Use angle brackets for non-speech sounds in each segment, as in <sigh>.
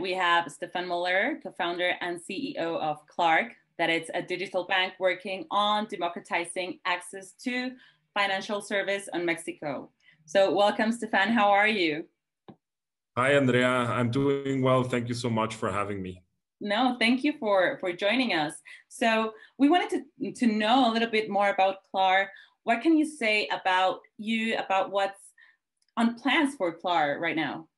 we have Stefan Muller, co-founder and CEO of Klar, that it's a digital bank working on democratizing access to financial service in Mexico. So welcome, Stefan. How are you? Hi, Andrea. I'm doing well. Thank you so much for having me. No, thank you for for joining us. So we wanted to to know a little bit more about Klar. What can you say about you about what's on plans for Klar right now?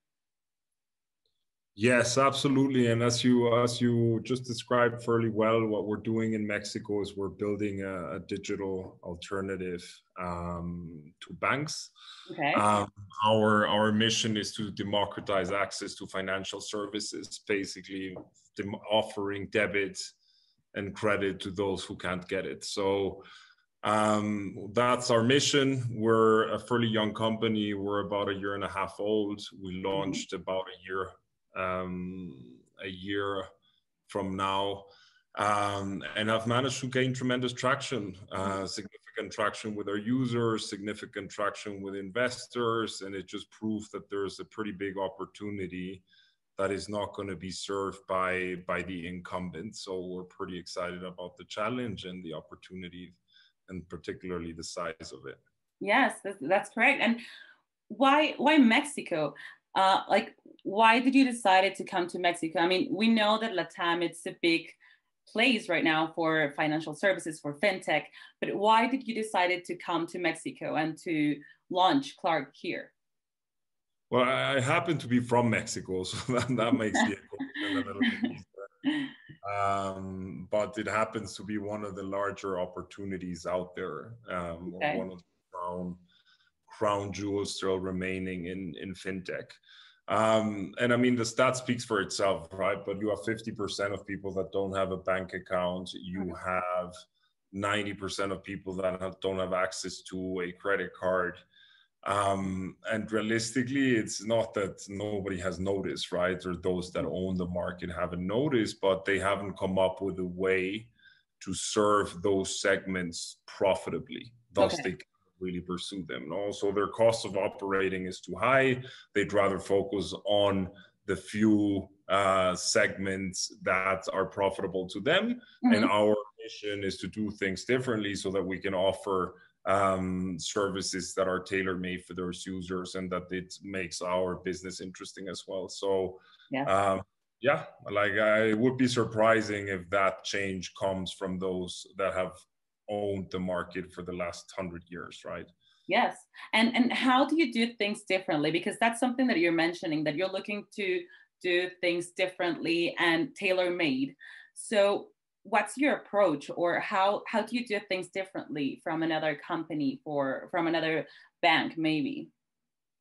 Yes, absolutely. And as you as you just described fairly well, what we're doing in Mexico is we're building a, a digital alternative um, to banks. Okay. Um, our our mission is to democratize access to financial services, basically dem- offering debit and credit to those who can't get it. So um, that's our mission. We're a fairly young company. We're about a year and a half old. We mm-hmm. launched about a year um, a year from now. Um, and I've managed to gain tremendous traction, uh, significant traction with our users, significant traction with investors, and it just proves that there's a pretty big opportunity that is not going to be served by by the incumbents. So we're pretty excited about the challenge and the opportunity, and particularly the size of it. Yes, that's, that's correct. And why why Mexico? Uh, like, why did you decide to come to Mexico? I mean, we know that Latam it's a big place right now for financial services for fintech, but why did you decide to come to Mexico and to launch Klar here? Well, I happen to be from Mexico, <laughs> so that, that makes it a little bit <laughs> easier. Um, but it happens to be one of the larger opportunities out there. Um, okay. One of the crown jewels still remaining in in fintech. Um, and I mean, the stat speaks for itself, right? But you have 50% of people that don't have a bank account. You have 90% of people that have, don't have access to a credit card. Um, and realistically, it's not that nobody has noticed, right? Or those that own the market haven't noticed, but they haven't come up with a way to serve those segments profitably. Thus, okay. they really pursue them. Also, their cost of operating is too high. They'd rather focus on the few uh, segments that are profitable to them. Mm-hmm. And our mission is to do things differently so that we can offer um, services that are tailor made for those users and that it makes our business interesting as well. So, yeah. Um, yeah, like I, would be surprising if that change comes from those that have owned the market for the last hundred years, right? Yes. And and how do you do things differently? Because that's something that you're mentioning that you're looking to do things differently and tailor made. So what's your approach or how how do you do things differently from another company for from another bank maybe?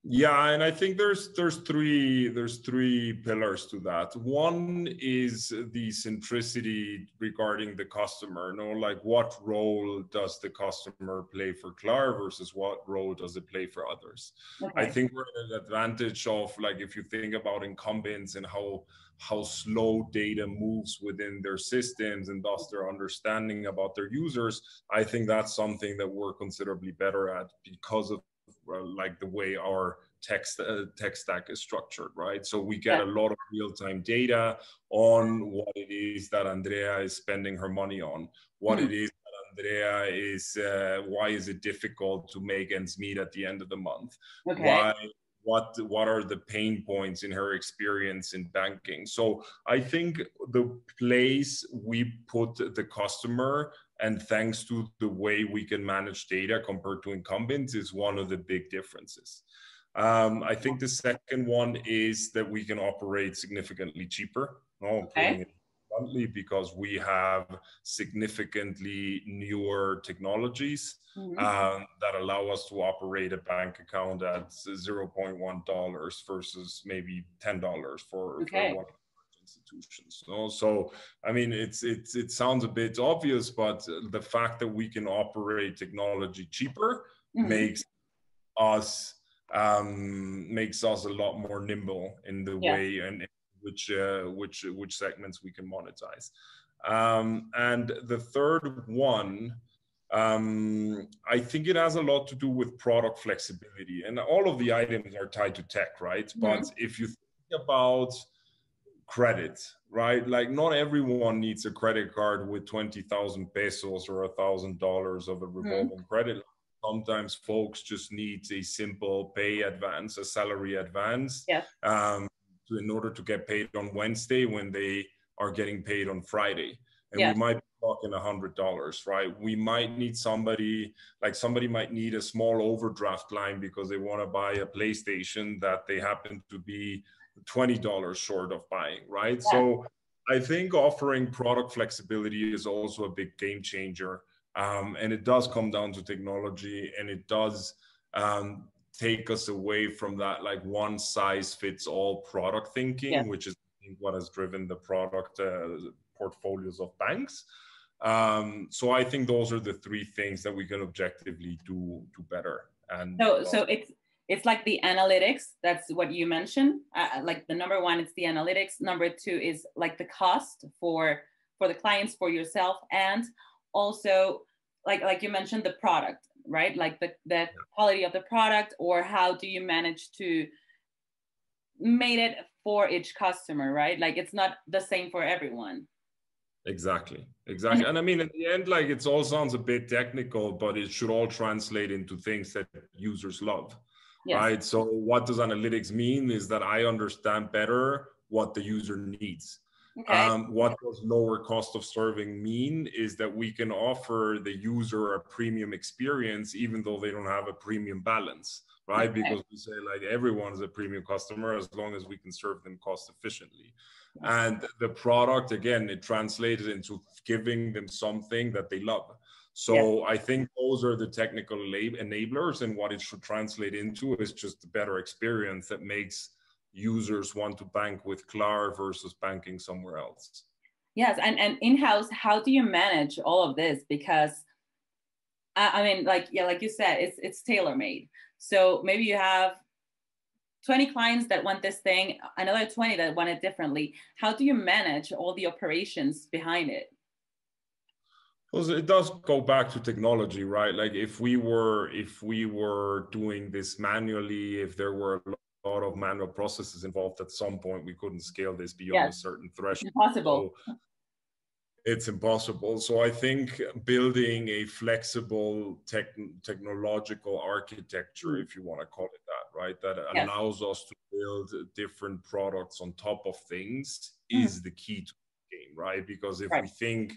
Yeah and i think there's there's three there's three pillars to that one is the centricity regarding the customer you know like what role does the customer play for Klar versus what role does it play for others okay. i think we're at an advantage of like if you think about incumbents and how how slow data moves within their systems and thus their understanding about their users i think that's something that we're considerably better at because of like the way our tech, uh, tech stack is structured, right? So we get yeah. a lot of real-time data on what it is that Andrea is spending her money on, what mm-hmm. it is that Andrea is, uh, why is it difficult to make ends meet at the end of the month? Okay. Why what what are the pain points in her experience in banking so i think the place we put the customer and thanks to the way we can manage data compared to incumbents is one of the big differences um, i think the second one is that we can operate significantly cheaper okay. bluntly because we have significantly newer technologies mm-hmm. um, that allow us to operate a bank account at 0.1 dollars versus maybe 10 dollars for, okay. for one institutions. No? So, I mean, it's it's it sounds a bit obvious, but the fact that we can operate technology cheaper mm-hmm. makes us um, makes us a lot more nimble in the yeah. way and which uh, which which segments we can monetize. Um, and the third one, um, I think it has a lot to do with product flexibility, and all of the items are tied to tech, right? Mm-hmm. But if you think about credit, right? Like not everyone needs a credit card with 20,000 pesos or a thousand dollars of a mm-hmm. revolving mm. credit. Sometimes folks just need a simple pay advance, a salary advance, yeah. um, to, in order to get paid on Wednesday when they are getting paid on Friday. And yeah. we might be talking a hundred dollars, right? We might need somebody like somebody might need a small overdraft line because they want to buy a PlayStation that they happen to be $20 short of buying, right? Yeah. So I think offering product flexibility is also a big game changer. Um, and it does come down to technology and it does um, take us away from that like one size fits all product thinking, yeah. which is what has driven the product uh, portfolios of banks. Um, so I think those are the three things that we can objectively do do better. And so, so it's it's like the analytics that's what you mentioned. Uh, uh, like the number one it's the analytics. Number two is like the cost for for the clients for yourself and also like like you mentioned the product right? Like the the quality of the product or how do you manage to made it for each customer right? Like it's not the same for everyone. Exactly exactly. And i mean in the end like it all sounds a bit technical but it should all translate into things that users love yes. right? So what does analytics mean is that I understand better what the user needs. Okay. Um, what does lower cost of serving mean is that we can offer the user a premium experience even though they don't have a premium balance, right? Okay. Because we say like everyone is a premium customer as long as we can serve them cost efficiently. And the product, again, it translated into giving them something that they love. So. I think those are the technical enablers, and what it should translate into is just a better experience that makes users want to bank with Klar versus banking somewhere else. Yes, and and in house, how do you manage all of this? Because I, I mean, like yeah, like you said, it's it's tailor made. So maybe you have 20 clients that want this thing, another 20 that want it differently. How do you manage all the operations behind it? Well, it does go back to technology, right? Like if we were if we were doing this manually, if there were a lot of manual processes involved, at some point we couldn't scale this beyond a certain threshold. It's impossible. So it's impossible. So I think building a flexible tech, technological architecture, if you want to call it that, right, that yes. allows us to build different products on top of things mm-hmm. is the key to the game, right? Because if right. we think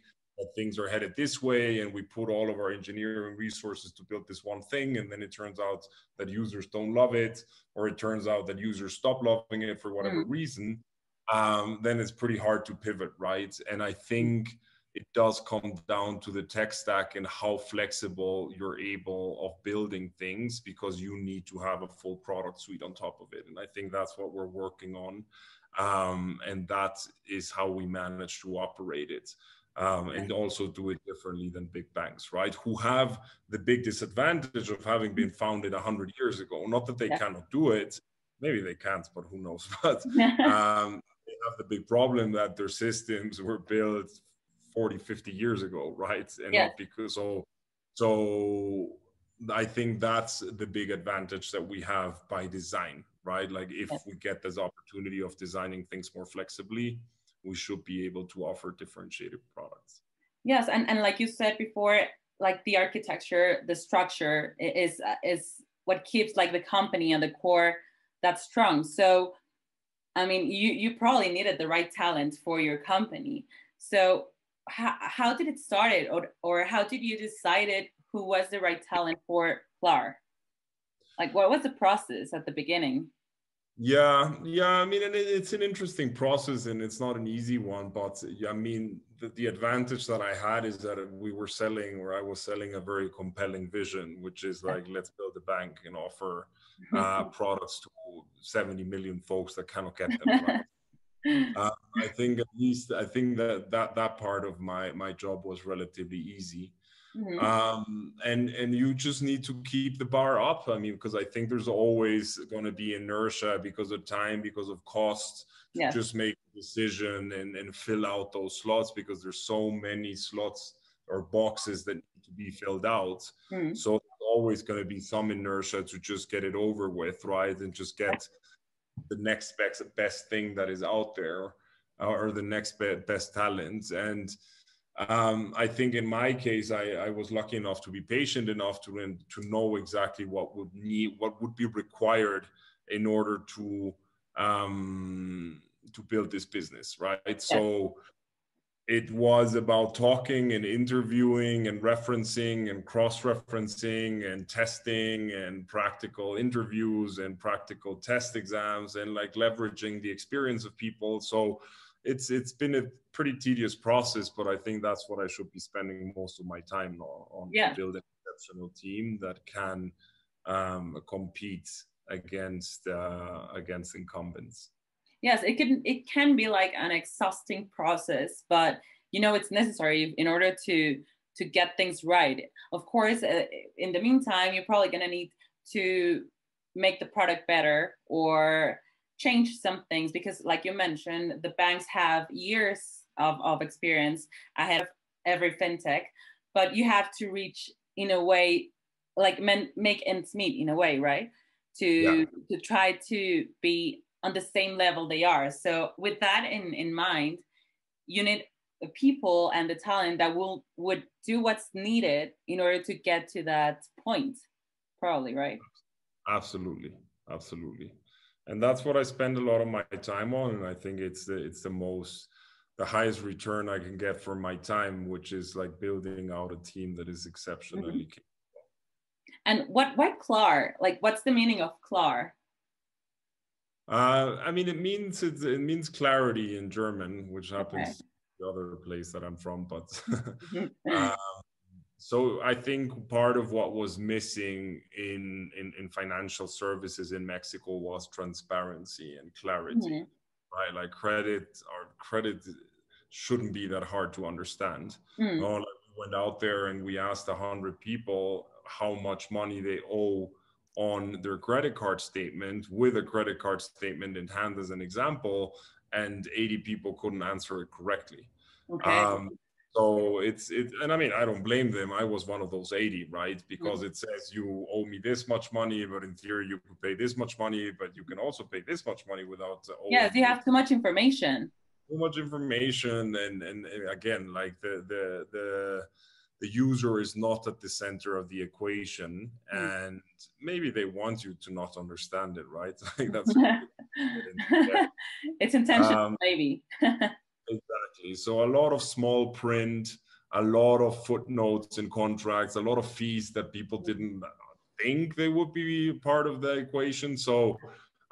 things are headed this way and we put all of our engineering resources to build this one thing and then it turns out that users don't love it or it turns out that users stop loving it for whatever mm. reason um, then it's pretty hard to pivot right? And i think it does come down to the tech stack and how flexible you're able of building things because you need to have a full product suite on top of it. And i think that's what we're working on um, and that is how we manage to operate it um, and also do it differently than big banks, right? Who have the big disadvantage of having been founded 100 years ago. Not that they yeah. cannot do it, maybe they can't, but who knows? <laughs> But <laughs> um, they have the big problem that their systems were built 40, 50 years ago, right? And yeah. not because so. So I think that's the big advantage that we have by design, right? Like if we get this opportunity of designing things more flexibly, we should be able to offer differentiated products. Yes, and, and like you said before, like the architecture, the structure is uh, is what keeps like the company and the core that's strong. So, I mean, you you probably needed the right talent for your company. So, how, how did it started, or or how did you decided who was the right talent for Klar? Like, what was the process at the beginning? Yeah, yeah. I mean, and it's an interesting process, and it's not an easy one. But I mean, the, the advantage that I had is that we were selling, or I was selling a very compelling vision, which is like, let's build a bank and offer <laughs> uh, products to 70 million folks that cannot get them. Right? <laughs> uh, I think at least I think that that that part of my my job was relatively easy. Mm-hmm. Um, and and you just need to keep the bar up. I mean, because I think there's always going to be inertia because of time, because of cost. Yeah. Just make a decision and, and fill out those slots because there's so many slots or boxes that need to be filled out. Mm-hmm. So there's always going to be some inertia to just get it over with, right? And just get the next best, best thing that is out there. or the next best talent and um, I think in my case, I, I, was lucky enough to be patient enough to to know exactly what would need, what would be required in order to um, to build this business, right? Yeah. So it was about talking and interviewing and referencing and cross-referencing and testing and practical interviews and practical test exams and like leveraging the experience of people. So it's it's been a pretty tedious process, but I think that's what I should be spending most of my time on, on yeah. building an exceptional team that can um, compete against uh, against incumbents. Yes, it can it can be like an exhausting process, but you know it's necessary in order to to get things right. Of course, uh, in the meantime, you're probably gonna need to make the product better or change some things because like you mentioned the banks have years of, of experience ahead of every fintech but you have to reach in a way like men, make ends meet in a way right? To yeah. to try to be on the same level they are. So with that in in mind you need the people and the talent that will would do what's needed in order to get to that point probably right? Absolutely. Absolutely and that's what I spend a lot of my time on. And I think it's the, it's the most the highest return I can get for my time, which is like building out a team that is exceptionally mm-hmm. capable. And what what Klar? Like, what's the meaning of Klar? Uh, I mean, it means it, it means clarity in German, which happens okay. the other place that I'm from. But mm-hmm. <laughs> um, so I think part of what was missing in, in, in financial services in Mexico was transparency and clarity, mm-hmm. right? Like credit or credit shouldn't be that hard to understand. Mm. Like we went out there and we asked a hundred people how much money they owe on their credit card statement with a credit card statement in hand as an example, and 80 people couldn't answer it correctly. Okay. Um, so it's it, and I mean I don't blame them. I was one of those 80, right? Because it says you owe me this much money, but in theory you could pay this much money, but you can also pay this much money without. Uh, yes, you have too much information. Too much information, and and again, like the the the the user is not at the center of the equation, mm. and maybe they want you to not understand it, right? <laughs> like that's. <laughs> it's intentional, um, maybe. <laughs> Exactly. So a lot of small print, a lot of footnotes in contracts, a lot of fees that people didn't think they would be part of the equation. So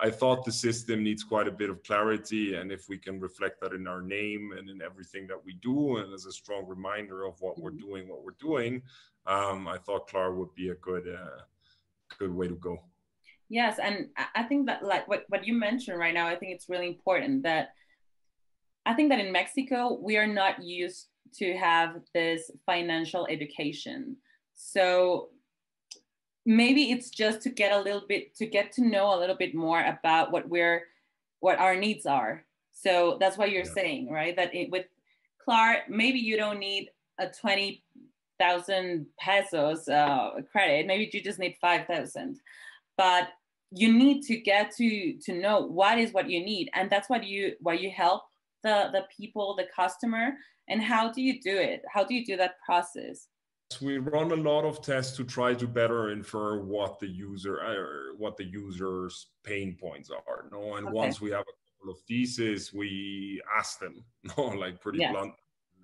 I thought the system needs quite a bit of clarity. And if we can reflect that in our name and in everything that we do, and as a strong reminder of what we're doing, what we're doing, um, I thought Klar would be a good, uh, good way to go. Yes, and I think that like what, what you mentioned right now, I think it's really important that I think that in Mexico, we are not used to have this financial education. So maybe it's just to get a little bit to get to know a little bit more about what we're what our needs are. So that's what you're yeah. saying, right? That it, with Klar, maybe you don't need a 20,000 pesos uh, credit. Maybe you just need 5,000. But you need to get to to know what is what you need and that's what you what you help the the people the customer and how do you do it how do you do that process we run a lot of tests to try to better infer what the user or what the user's pain points are no and okay. once we have a couple of theses we ask them <laughs> no like pretty yeah. blunt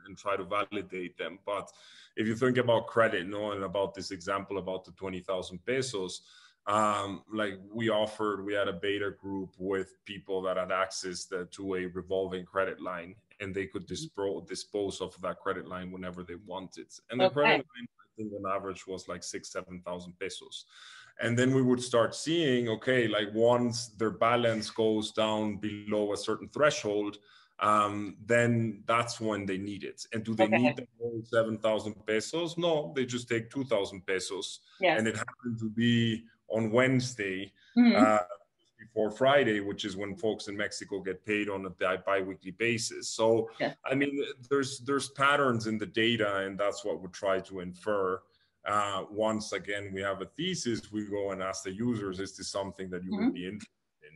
and try to validate them but if you think about credit no and about this example about the 20000 pesos um, like we offered, we had a beta group with people that had access to, to a revolving credit line and they could dispose, dispose of that credit line whenever they wanted. And the okay. credit line, I think on average was like six, 7,000 pesos. And then we would start seeing, okay, like once their balance goes down below a certain threshold, um, then that's when they need it. And do they okay. need the whole 7,000 pesos? No, they just take 2,000 pesos. Yes. And it happened to be on Wednesday mm-hmm. uh, before Friday, which is when folks in Mexico get paid on a bi- weekly basis. So, yeah. I mean, there's there's patterns in the data, and that's what we try to infer. Uh, once again, we have a thesis, we go and ask the users, is this something that you mm-hmm. would be interested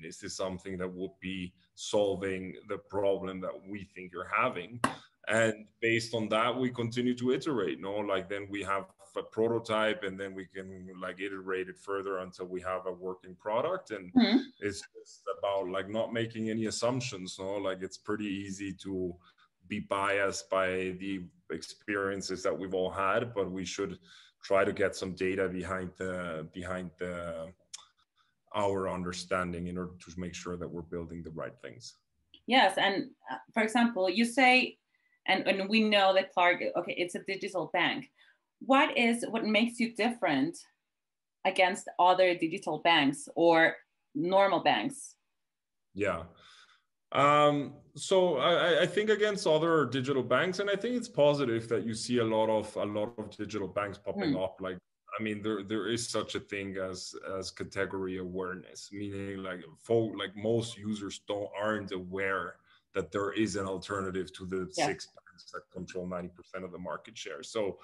Is this something that would be solving the problem that we think you're having? And based on that, we continue to iterate. No, like then we have a prototype, and then we can like iterate it further until we have a working product. And mm-hmm. it's just about like not making any assumptions. No, like it's pretty easy to be biased by the experiences that we've all had, but we should try to get some data behind the behind the our understanding in order to make sure that we're building the right things. Yes, and uh, for example, you say, and, and we know that Klar, okay, it's a digital bank. What is what makes you different against other digital banks or normal banks? Yeah. Um, so I, I, think against other digital banks, and I think it's positive that you see a lot of a lot of digital banks popping mm. up. Like, I mean, there there is such a thing as as category awareness, meaning like folk like most users don't aren't aware that there is an alternative to the yeah. six banks that control ninety percent of the market share. So,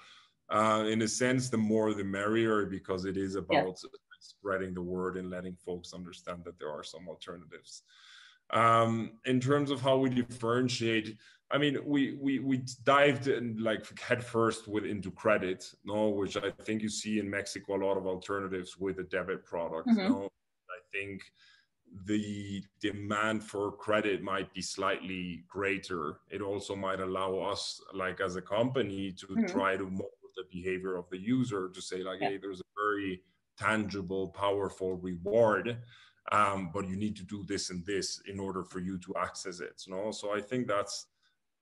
uh, in a sense, the more the merrier because it is about yeah. spreading the word and letting folks understand that there are some alternatives. Um, in terms of how we differentiate, I mean, we we we dived in like headfirst with into credit, no, which I think you see in Mexico a lot of alternatives with a debit product. Mm-hmm. No, I think the demand for credit might be slightly greater. It also might allow us, like as a company, to mm-hmm. try to mold the behavior of the user to say, like, yeah. hey, there's a very tangible, powerful reward um, but you need to do this and this in order for you to access it you know so i think that's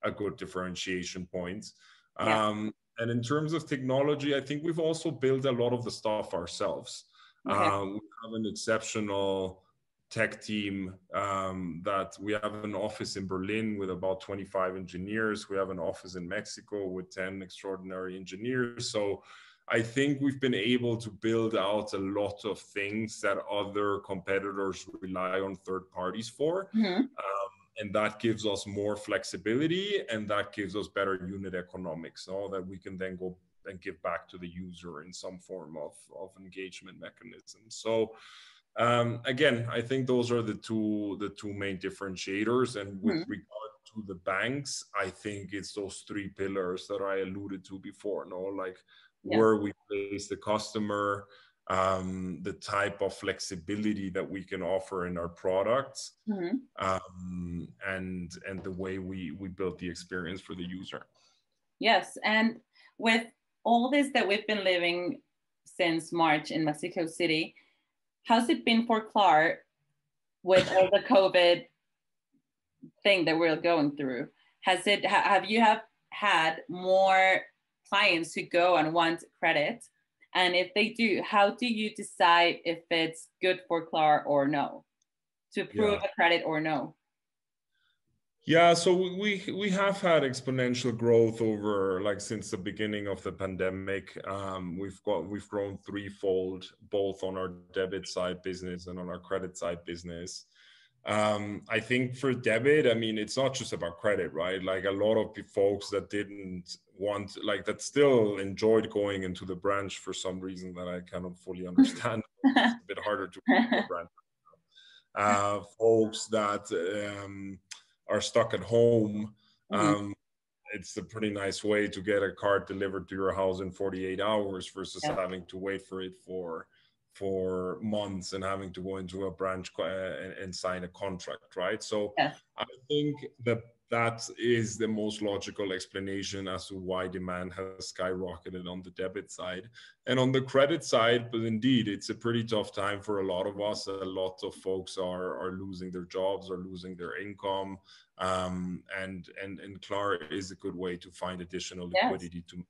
a good differentiation point yeah. um, and in terms of technology i think we've also built a lot of the stuff ourselves okay. um, we have an exceptional tech team um, that we have an office in berlin with about 25 engineers we have an office in mexico with 10 extraordinary engineers so I think we've been able to build out a lot of things that other competitors rely on third parties for. Mm-hmm. Um, and that gives us more flexibility and that gives us better unit economics so that we can then go and give back to the user in some form of, of engagement mechanism. So um, again, I think those are the two the two main differentiators. And with mm-hmm. regard to the banks, I think it's those three pillars that I alluded to before. No, like yeah. where we place the customer, um, the type of flexibility that we can offer in our products, mm-hmm. um, and and the way we we build the experience for the user. Yes, and with all this that we've been living since March in Mexico City, how's it been for Klar with all the <laughs> COVID thing that we're going through? Has it have you have had more clients who go and want credit? And if they do, how do you decide if it's good for Klar or no? To approve yeah. a credit or no? Yeah, so we we have had exponential growth over like since the beginning of the pandemic. Um, we've got we've grown threefold both on our debit side business and on our credit side business. Um, I think for debit, I mean, it's not just about credit, right? Like a lot of folks that didn't want like that still enjoyed going into the branch for some reason that I cannot fully <laughs> understand. it's a bit harder to branch. Uh, folks that um, are stuck at home. Mm-hmm. Um, mm-hmm. It's a pretty nice way to get a card delivered to your house in 48 hours versus yeah. having to wait for it for for months and having to go into a branch uh, and, and, sign a contract, right? So yeah. I think that that is the most logical explanation as to why demand has skyrocketed on the debit side and on the credit side but indeed it's a pretty tough time for a lot of us a lot of folks are are losing their jobs or losing their income um, and and and Klar is a good way to find additional liquidity yes. to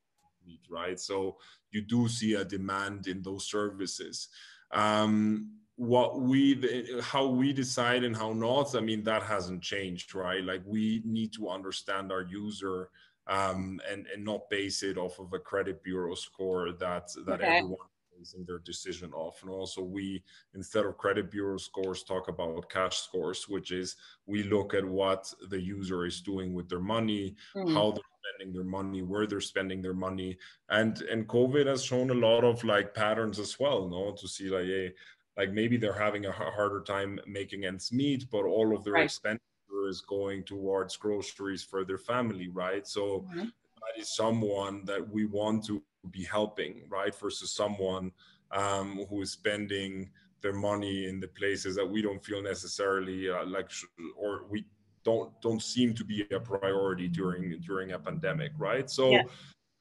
meet right? So you do see a demand in those services. Um, what we how we decide and how not i mean that hasn't changed right? Like we need to understand our user um, and and not base it off of a credit bureau score that that okay. everyone basing their decision off and also we instead of credit bureau scores talk about cash scores which is we look at what the user is doing with their money mm. how they're spending their money where they're spending their money and and covid has shown a lot of like patterns as well no to see like hey like maybe they're having a harder time making ends meet, but all of their right. expenditure is going towards groceries for their family, right? So mm-hmm. that is someone that we want to be helping, right? Versus someone um, who is spending their money in the places that we don't feel necessarily uh, like, or we don't don't seem to be a priority during during a pandemic, right? So, yeah.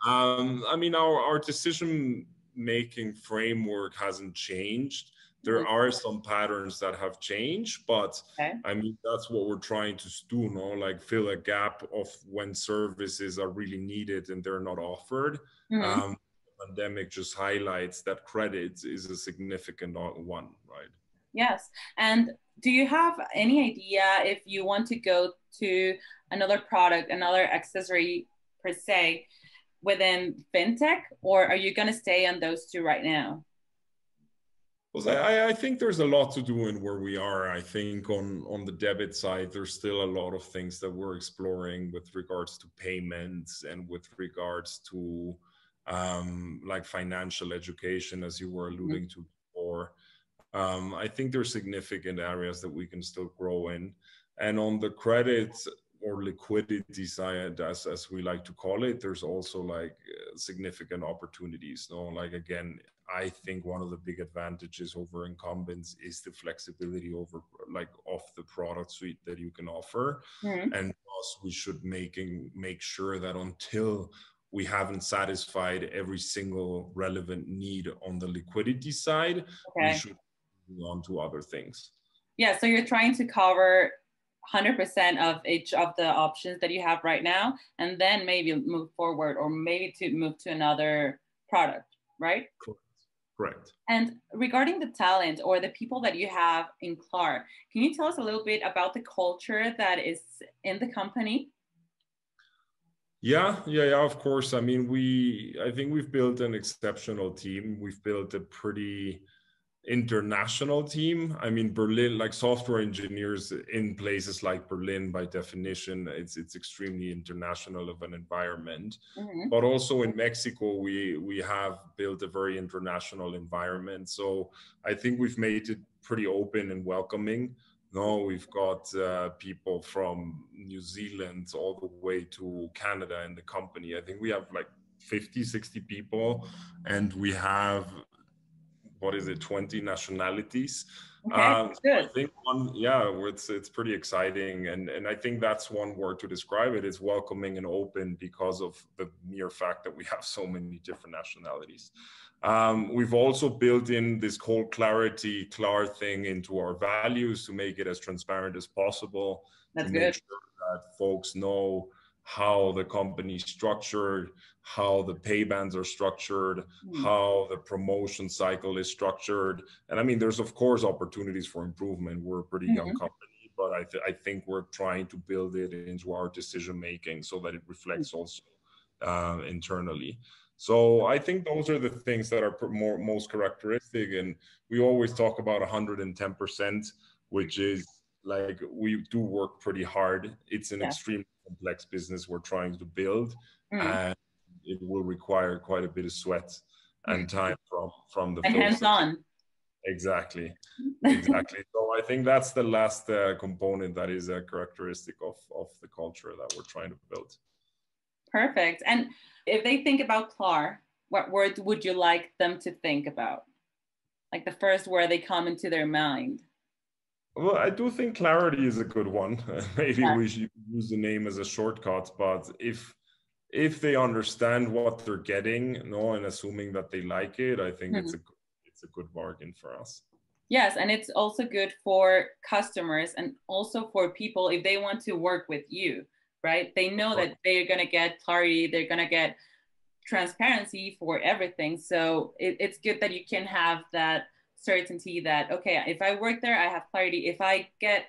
um, I mean, our our decision making framework hasn't changed there mm-hmm. are some patterns that have changed but okay. i mean that's what we're trying to do no like fill a gap of when services are really needed and they're not offered mm-hmm. um, pandemic just highlights that credit is a significant one right yes and do you have any idea if you want to go to another product another accessory per se within fintech or are you going to stay on those two right now well, I, I, think there's a lot to do in where we are. I think on on the debit side, there's still a lot of things that we're exploring with regards to payments and with regards to um, like financial education, as you were mm-hmm. alluding mm-hmm. to before. Um, I think there's significant areas that we can still grow in. And on the credit or liquidity side, as, as we like to call it, there's also like uh, significant opportunities. No, like again, I think one of the big advantages over incumbents is the flexibility over like of the product suite that you can offer. Mm-hmm. And thus we should making make sure that until we haven't satisfied every single relevant need on the liquidity side, okay. we should move on to other things. Yeah, so you're trying to cover 100% of each of the options that you have right now and then maybe move forward or maybe to move to another product right correct correct. And regarding the talent or the people that you have in Klar can you tell us a little bit about the culture that is in the company? Yeah yeah yeah of course. I mean we i think we've built an exceptional team. We've built a pretty international team. I mean, Berlin, like software engineers in places like Berlin, by definition, it's it's extremely international of an environment. Mm-hmm. But also in Mexico, we we have built a very international environment. So I think we've made it pretty open and welcoming. No, we've got uh, people from New Zealand all the way to Canada in the company. I think we have like 50, 60 people, and we have what is it 20 nationalities okay, um, good. i think one yeah it's it's pretty exciting and and i think that's one word to describe it it's welcoming and open because of the mere fact that we have so many different nationalities um, we've also built in this whole clarity Klar thing into our values to make it as transparent as possible that's to good. make sure that folks know how the company structured, how the pay bands are structured, mm. how the promotion cycle is structured. And I mean, there's of course opportunities for improvement. We're a pretty mm-hmm. young company, but I, th- I think we're trying to build it into our decision making so that it reflects mm. also uh, internally. So I think those are the things that are more most characteristic. And we always talk about 110%, which is like we do work pretty hard. It's an yeah. extreme complex business we're trying to build, mm. and it will require quite a bit of sweat and mm. time from from the and hands on. Exactly, <laughs> exactly. so I think that's the last uh, component that is a characteristic of of the culture that we're trying to build. Perfect. And if they think about Klar, what word would you like them to think about? Like the first word they come into their mind. Well, I do think clarity is a good one. <laughs> Maybe yeah. we should use the name as a shortcut, but if if they understand what they're getting, no, and assuming that they like it, I think mm-hmm. it's a it's a good bargain for us. Yes, and it's also good for customers and also for people if they want to work with you, right? They know right. that they're gonna get clarity, they're gonna get transparency for everything. So it, it's good that you can have that certainty that okay if i work there i have clarity. If i get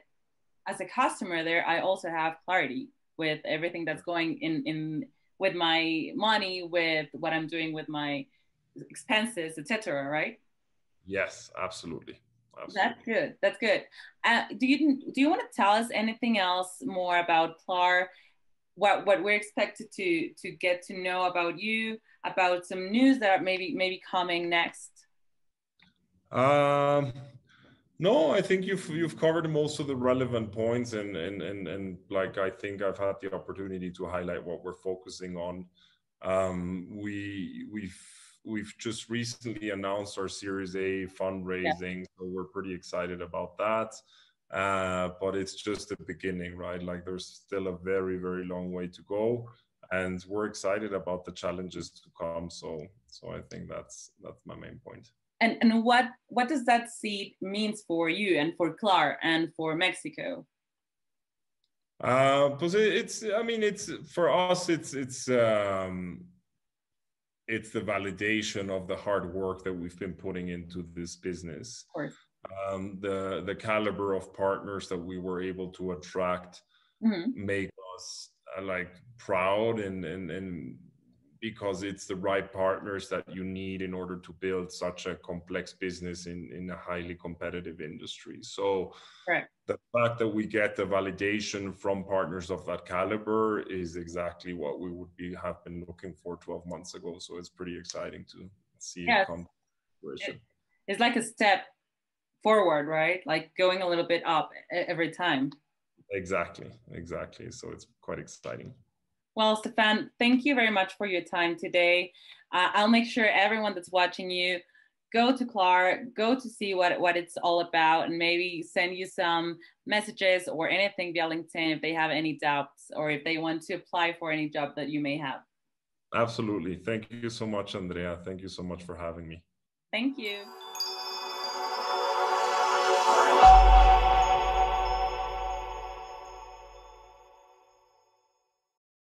as a customer there i also have clarity with everything that's going in in with my money with what i'm doing with my expenses etc right? Yes absolutely. absolutely that's good. That's good. Uh, do you do you want to tell us anything else more about Klar what what we're expected to to get to know about you about some news that maybe maybe coming next Um, no, I think you've you've covered most of the relevant points, and and and and like I think I've had the opportunity to highlight what we're focusing on. Um, we we've we've just recently announced our Series A fundraising, yeah. so we're pretty excited about that. Uh, but it's just the beginning, right? Like there's still a very very long way to go, and we're excited about the challenges to come. So so I think that's that's my main point and and what what does that seed means for you and for Klar and for Mexico? Uh, it's I mean it's for us it's it's um, it's the validation of the hard work that we've been putting into this business. Um, the the caliber of partners that we were able to attract mm-hmm. make us uh, like proud and and and because it's the right partners that you need in order to build such a complex business in, in a highly competitive industry. So right. the fact that we get the validation from partners of that caliber is exactly what we would be have been looking for 12 months ago. So it's pretty exciting to see yes. it come fruition. It's like a step forward, right? Like going a little bit up every time. Exactly, exactly. So it's quite exciting. Well, Stefan, thank you very much for your time today. Uh, I'll make sure everyone that's watching you go to Klar, go to see what, what it's all about, and maybe send you some messages or anything via LinkedIn if they have any doubts or if they want to apply for any job that you may have. Absolutely. Thank you so much, Andrea. Thank you so much for having me. Thank you.